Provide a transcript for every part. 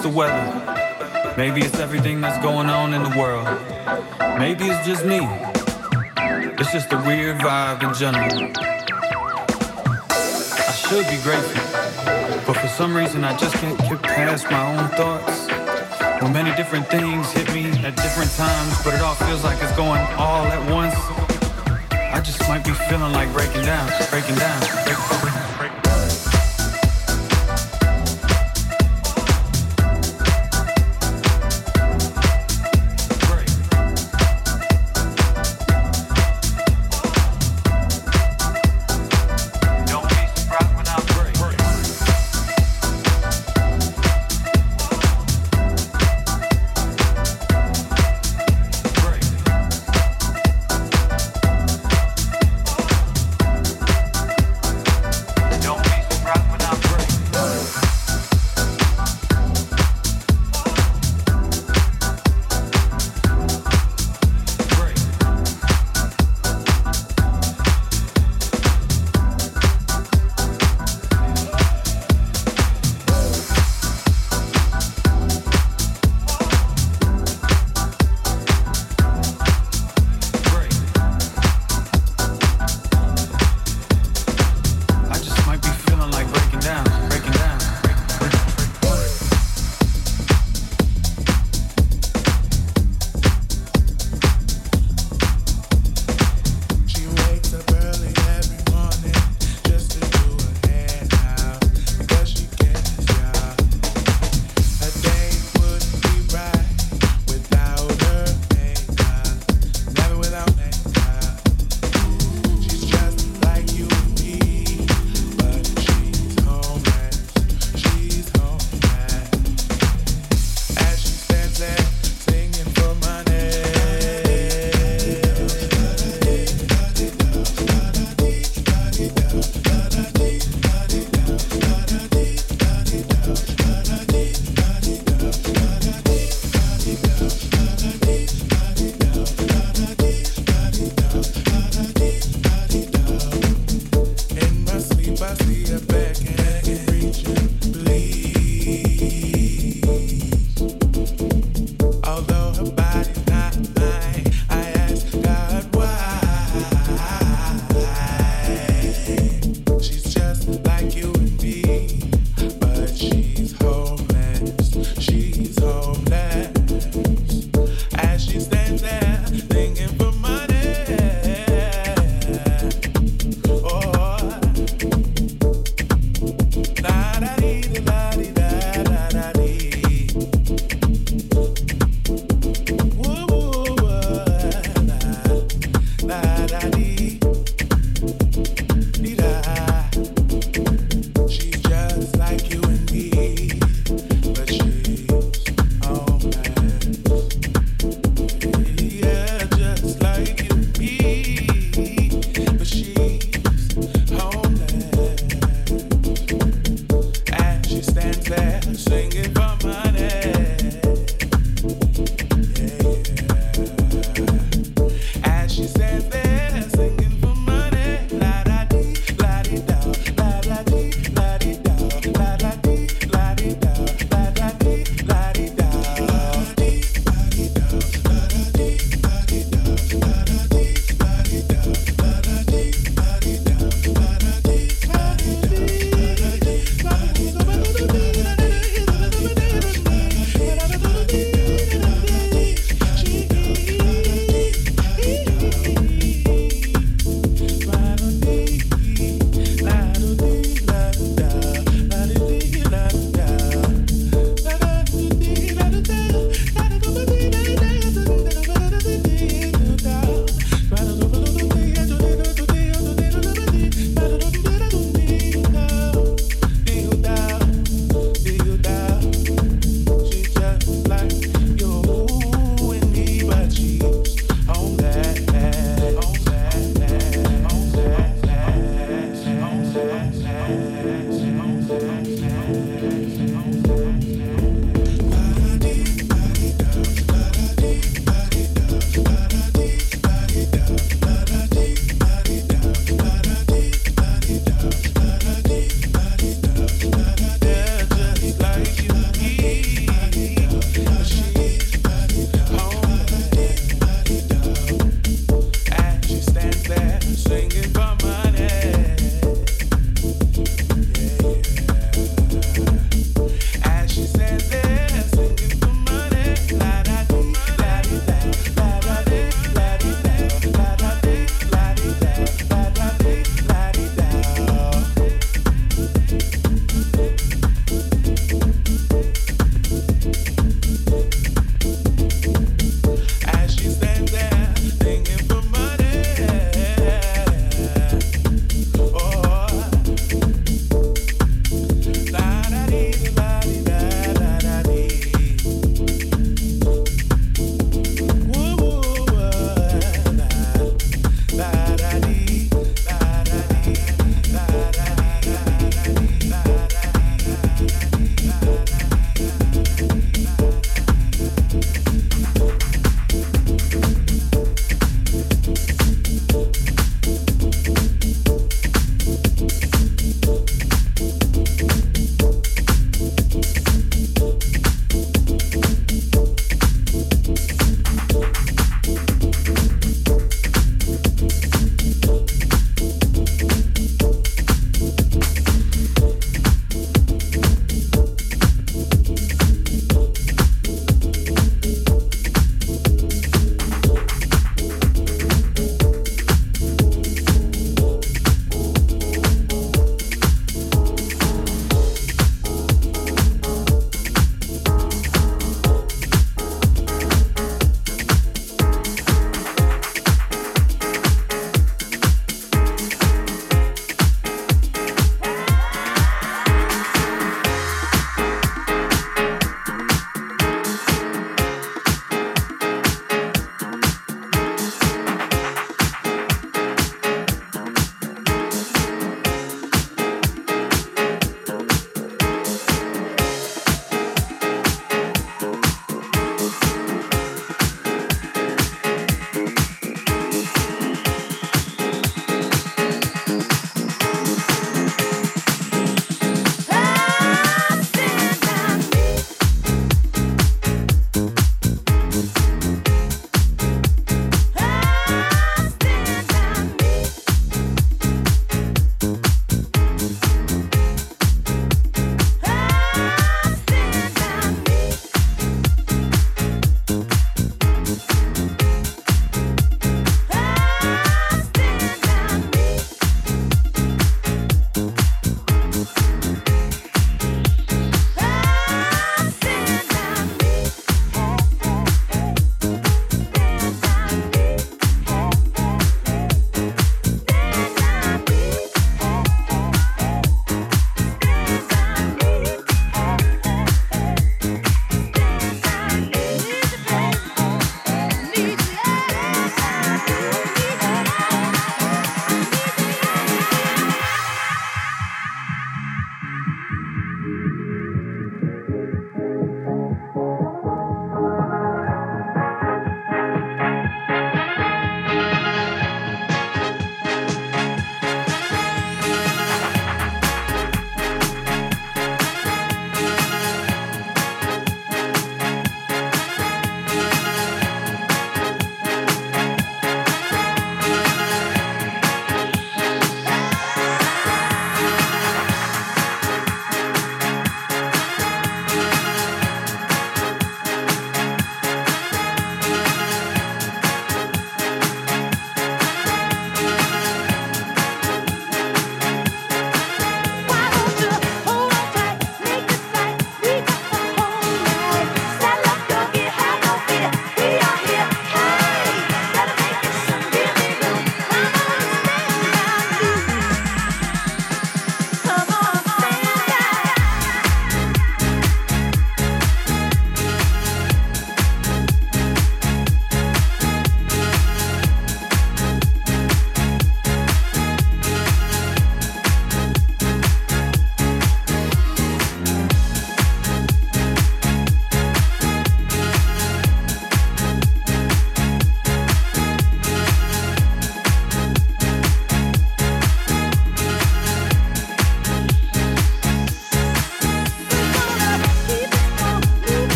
it's the weather. Maybe it's everything that's going on in the world. Maybe it's just me. It's just a weird vibe in general. I should be grateful, but for some reason I just can't get past my own thoughts. Well, many different things hit me at different times, but it all feels like it's going all at once. I just might be feeling like breaking down, breaking down, breaking down.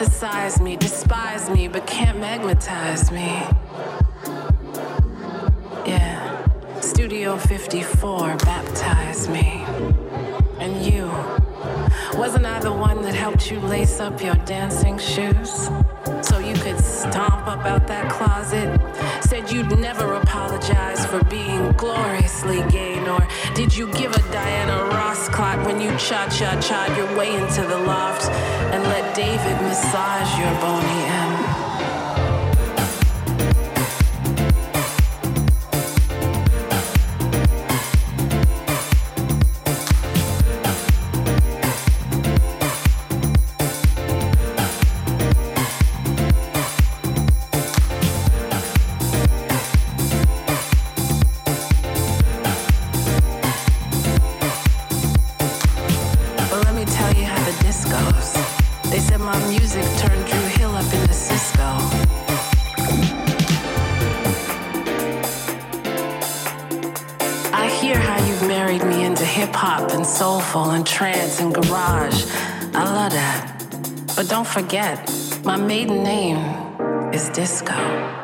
synthesize me, despise me, but can't magnetize me. Yeah. Studio 54 baptize me. And you, wasn't I the one that helped you lace up your dancing shoes? So you could stomp up out that closet? Said you'd never apologize for being gloriously gay, nor did you give a Diana Ross clock when you cha cha cha your way into the law? David massage your bony end. trance and garage. I love that. But don't forget, my maiden name is Disco.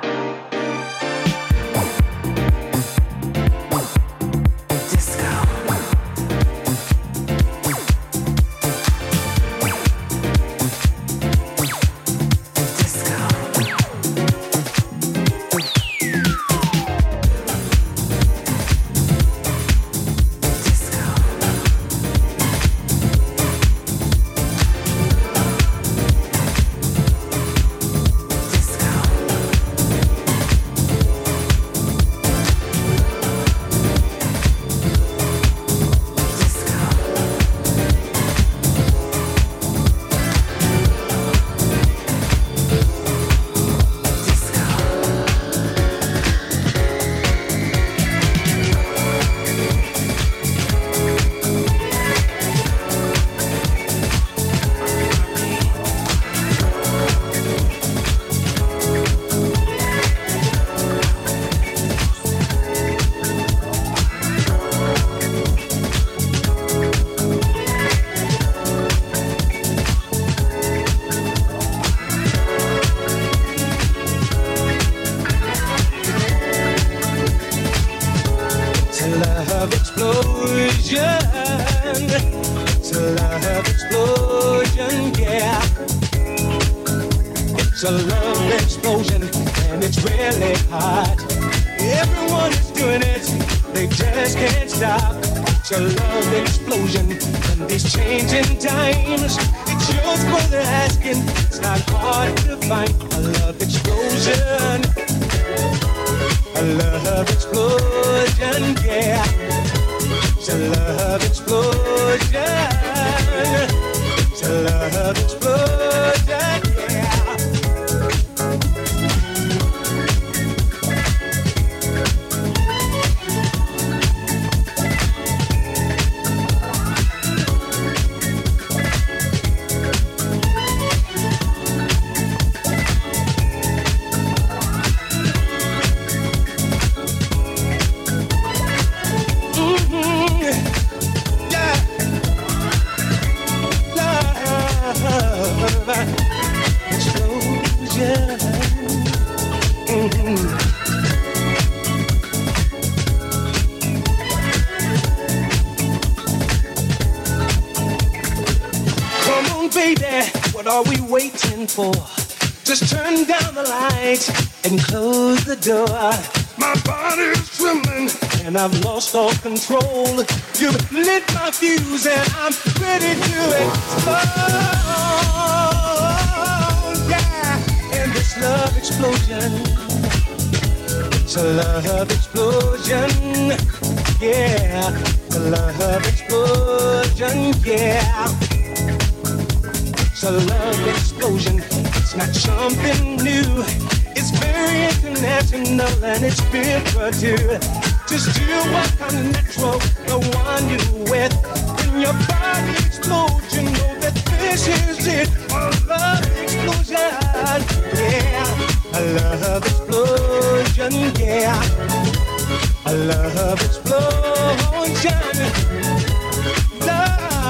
baby, what are we waiting for? Just turn down the light and close the door. My body's trembling and I've lost all control. You've lit my fuse and I'm ready to explode. Yeah, in this love explosion, it's a love explosion. Yeah, a love explosion. Yeah. It's a love explosion. It's not something new. It's very international and it's built to just do what comes natural, the one you with. When your body explodes, you know that this is it. A love explosion, yeah. A love explosion, yeah. A love explosion. Love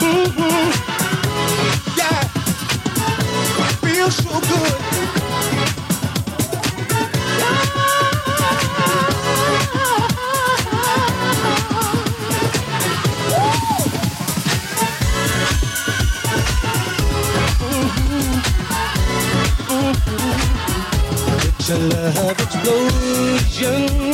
Mm-hmm. Yeah, feels so good. A love explosion.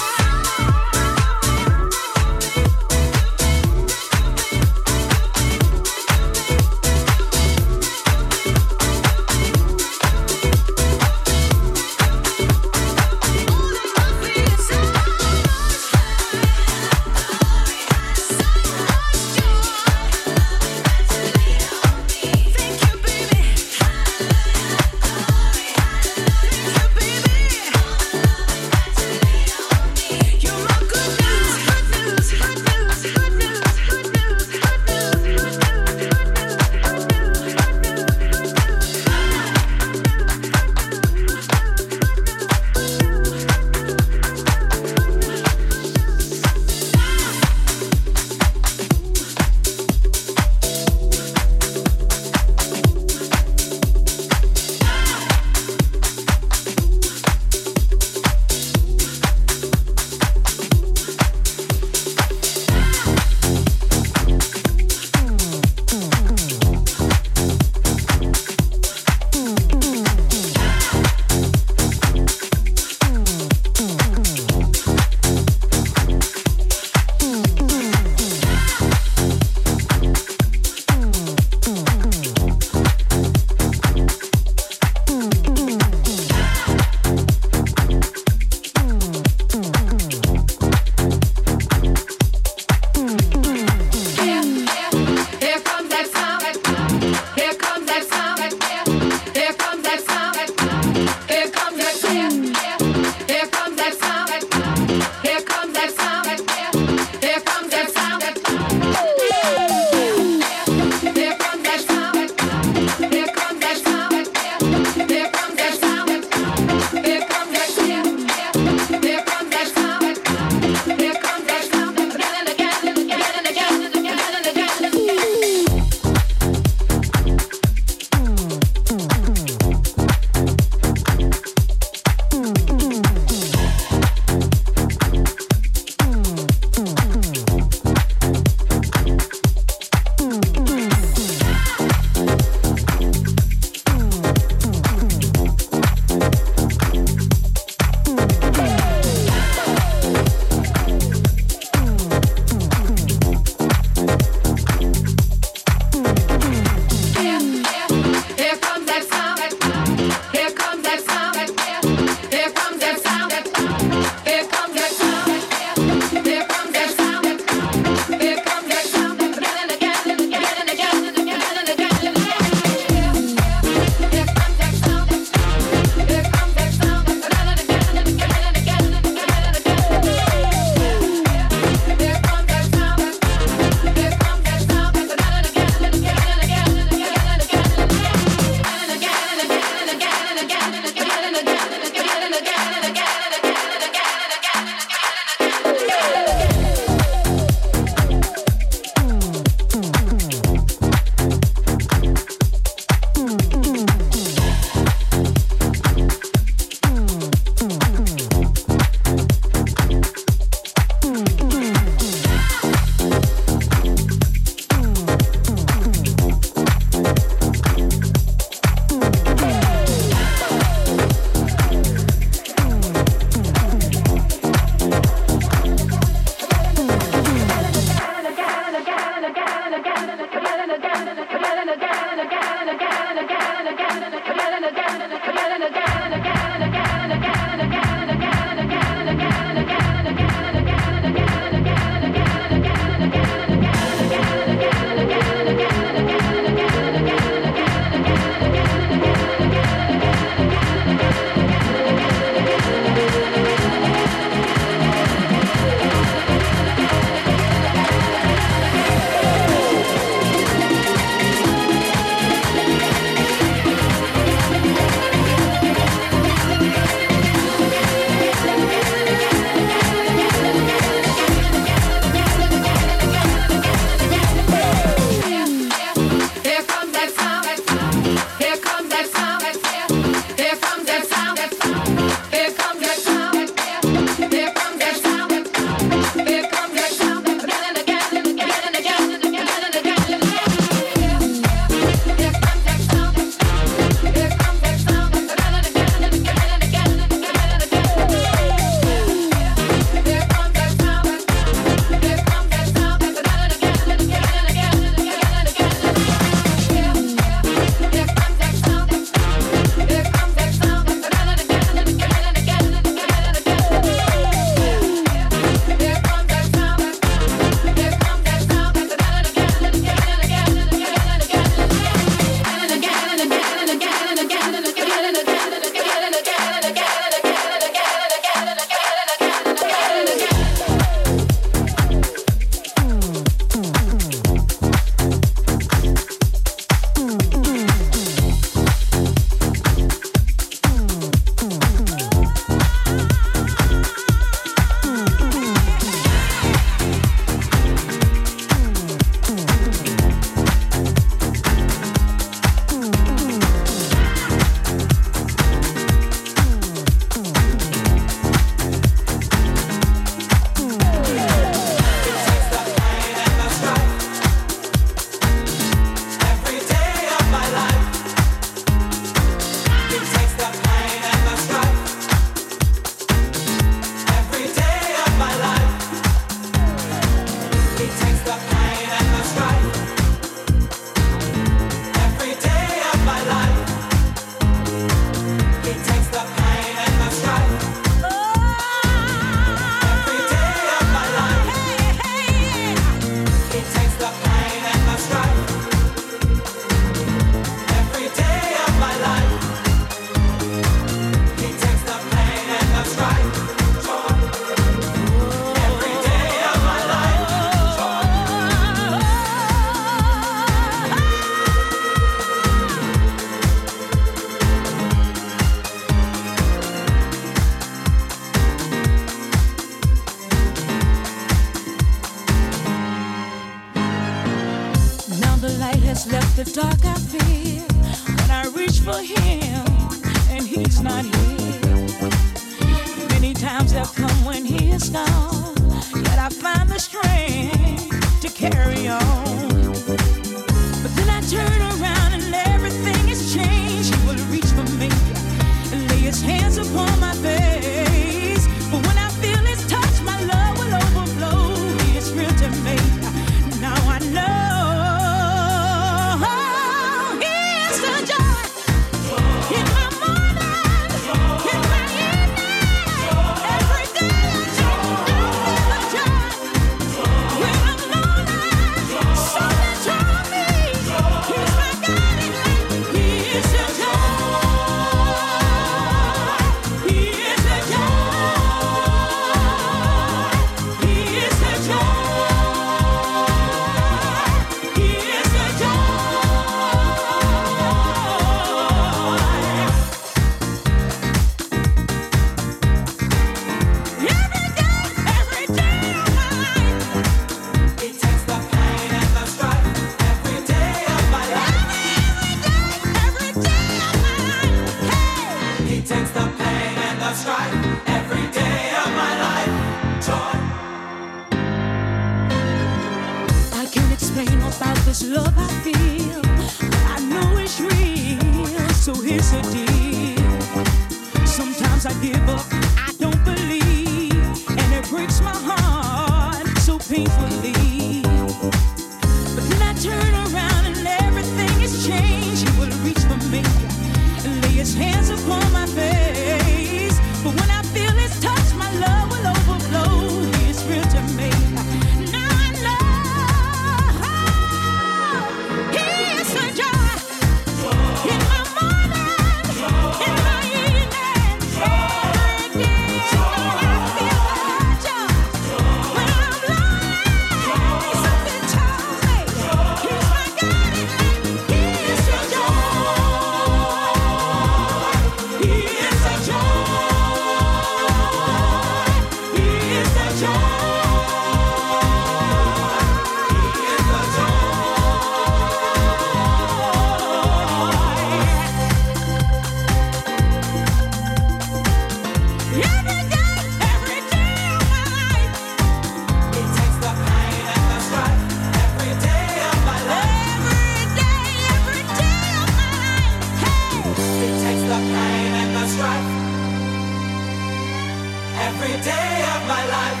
every day of my life.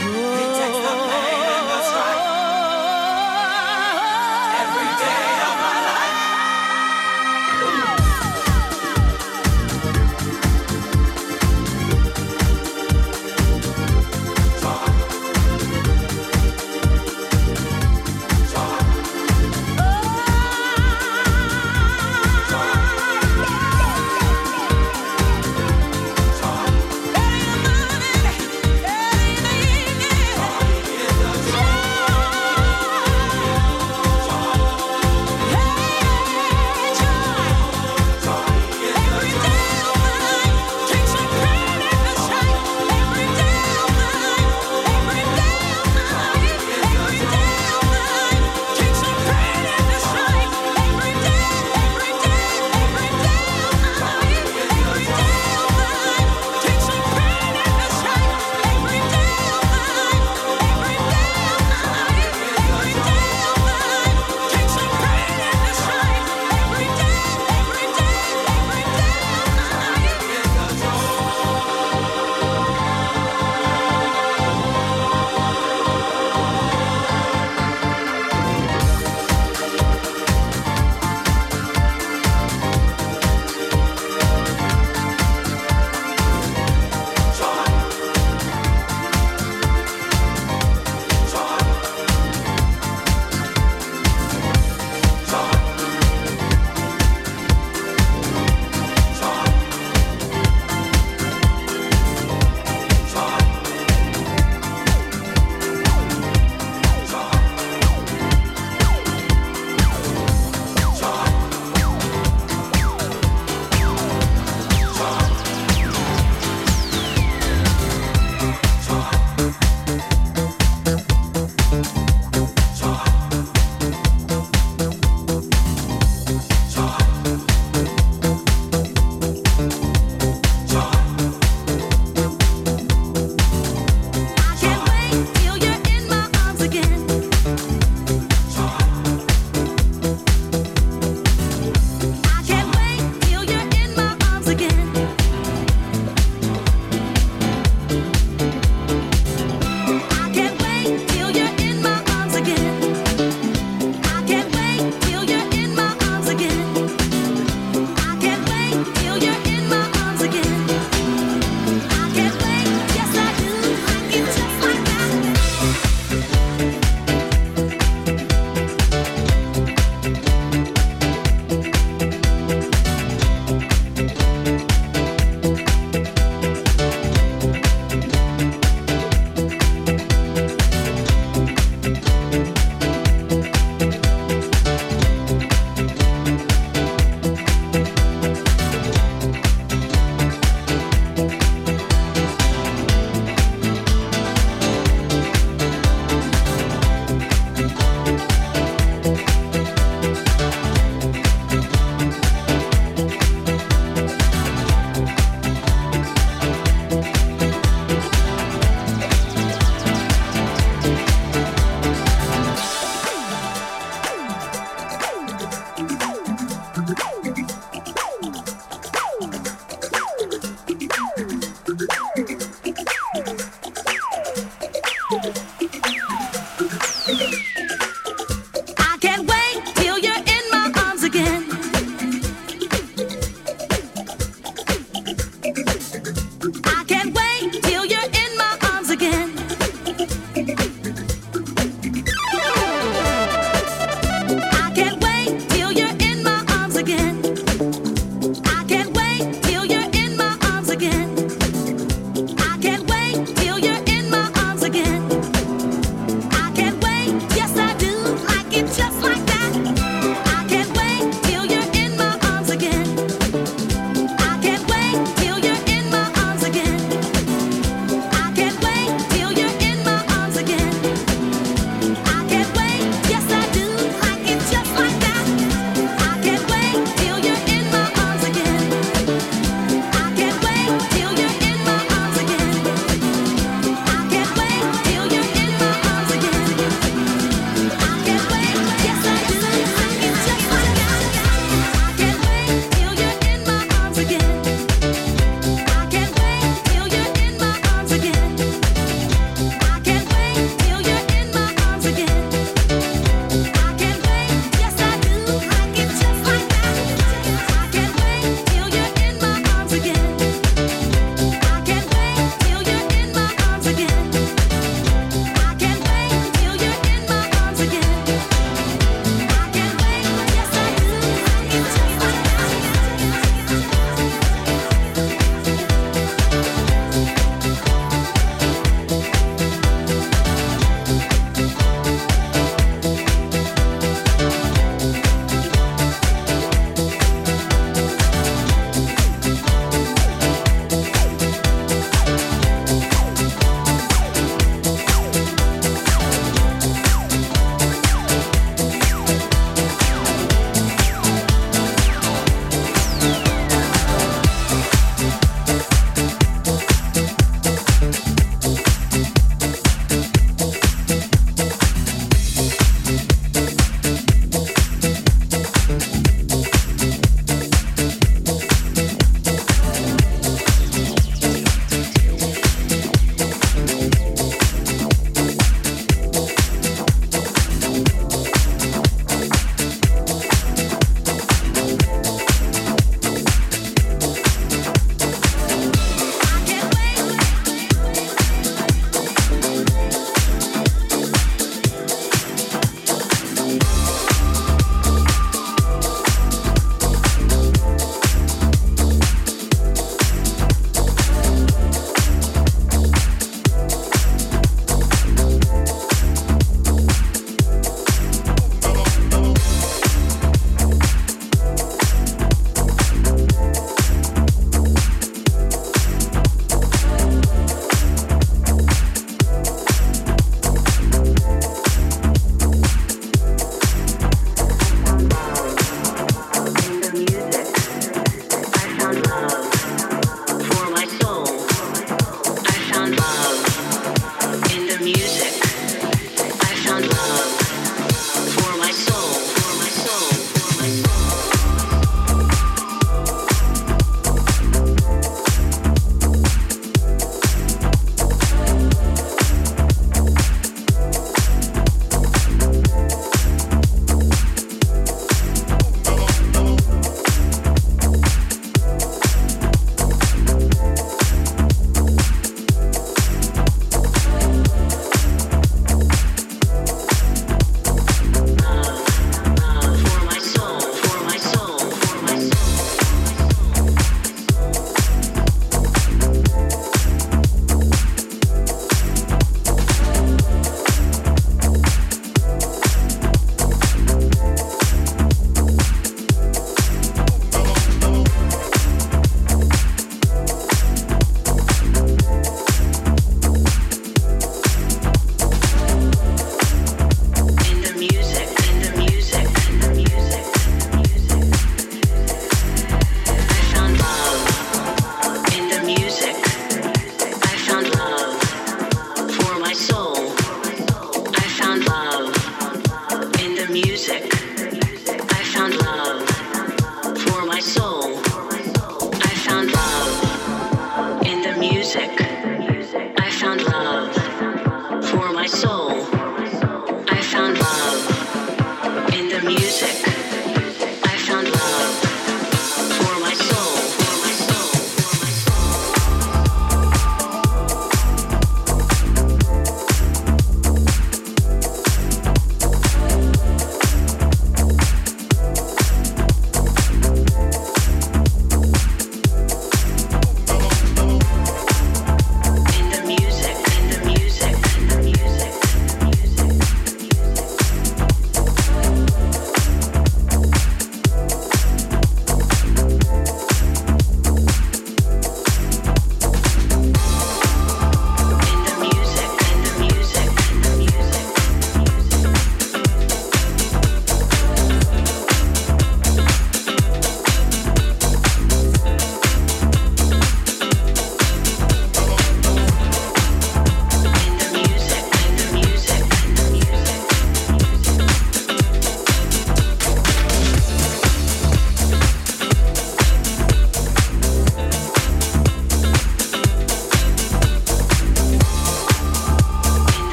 Whoa.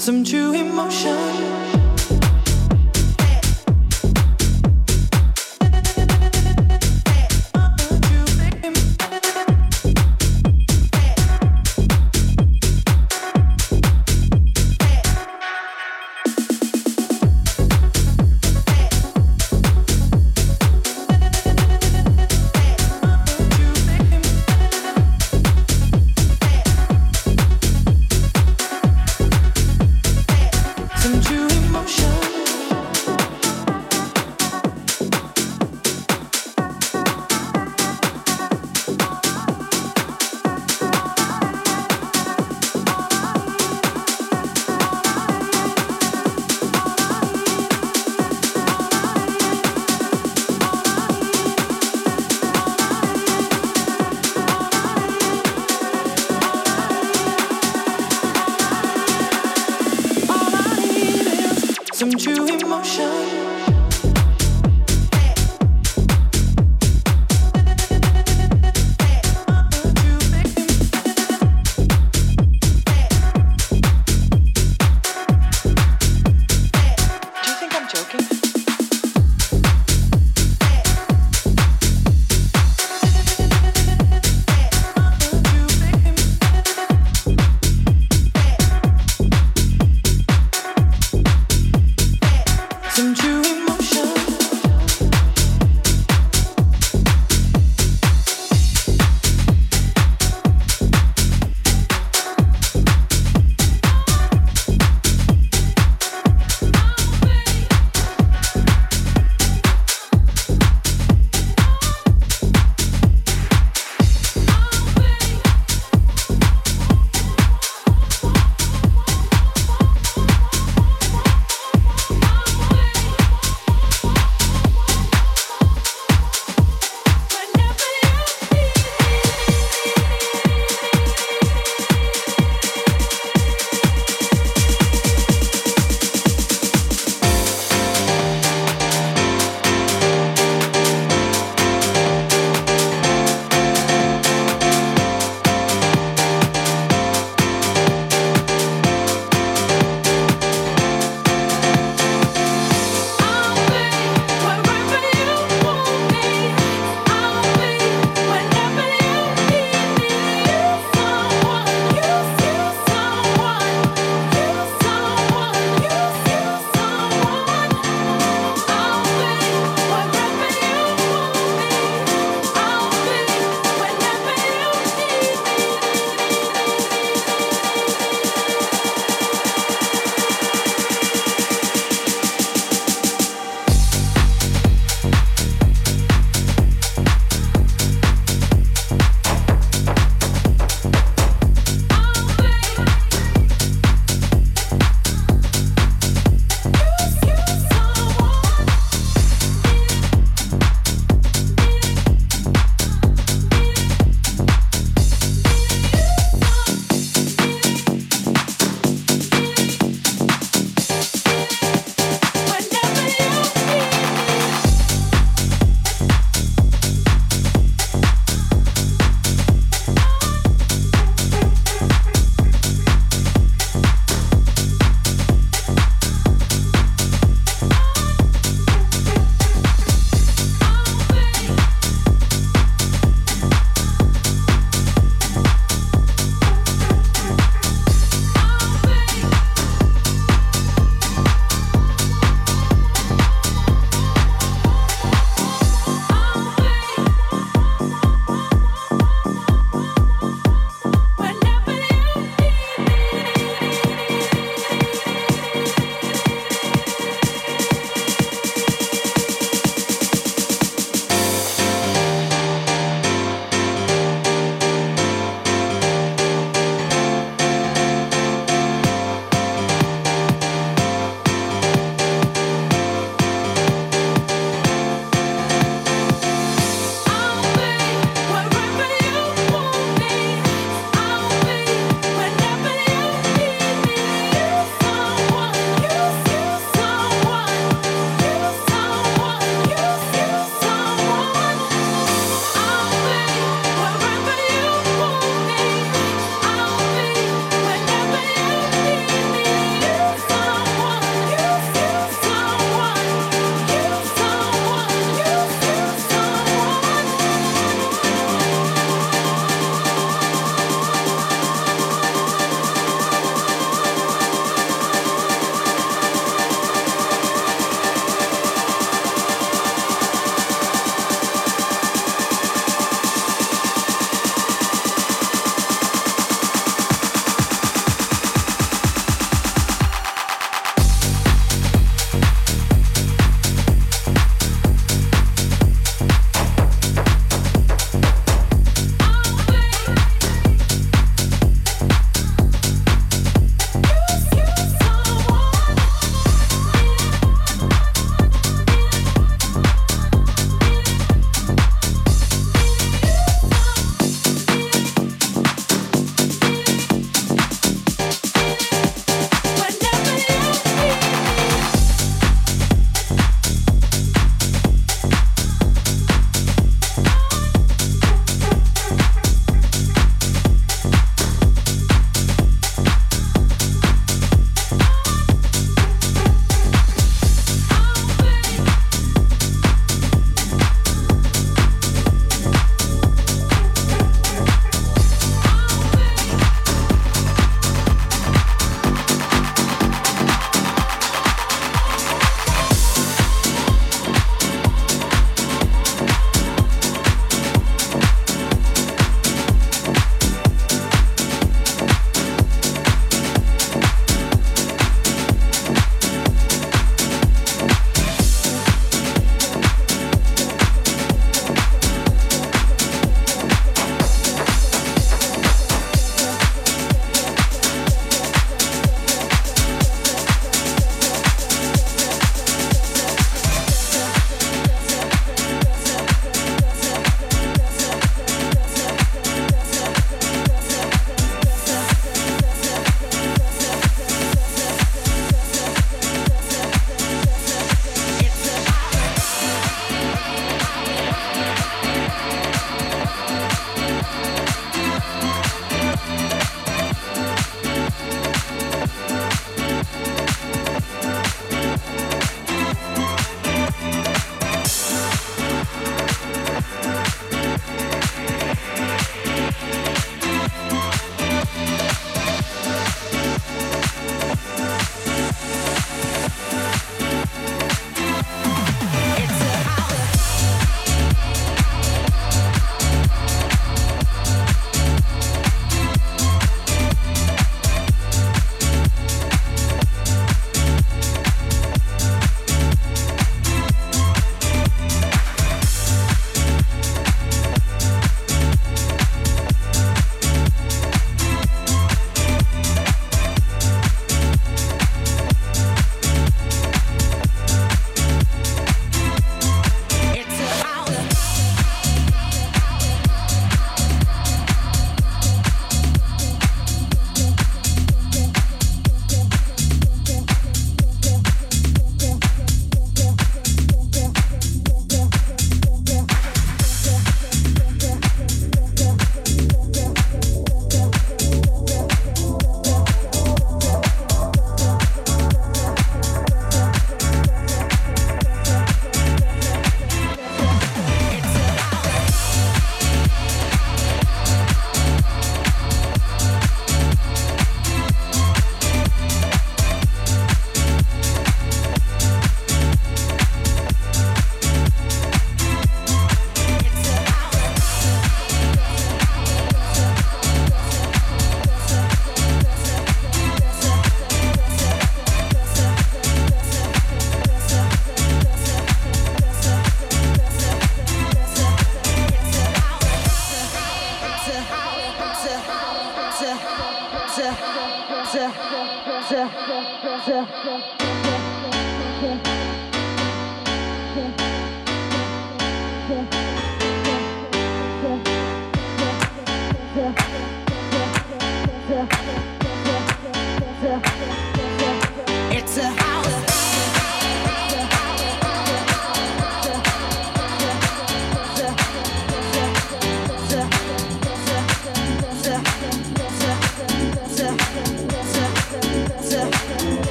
some true emotion.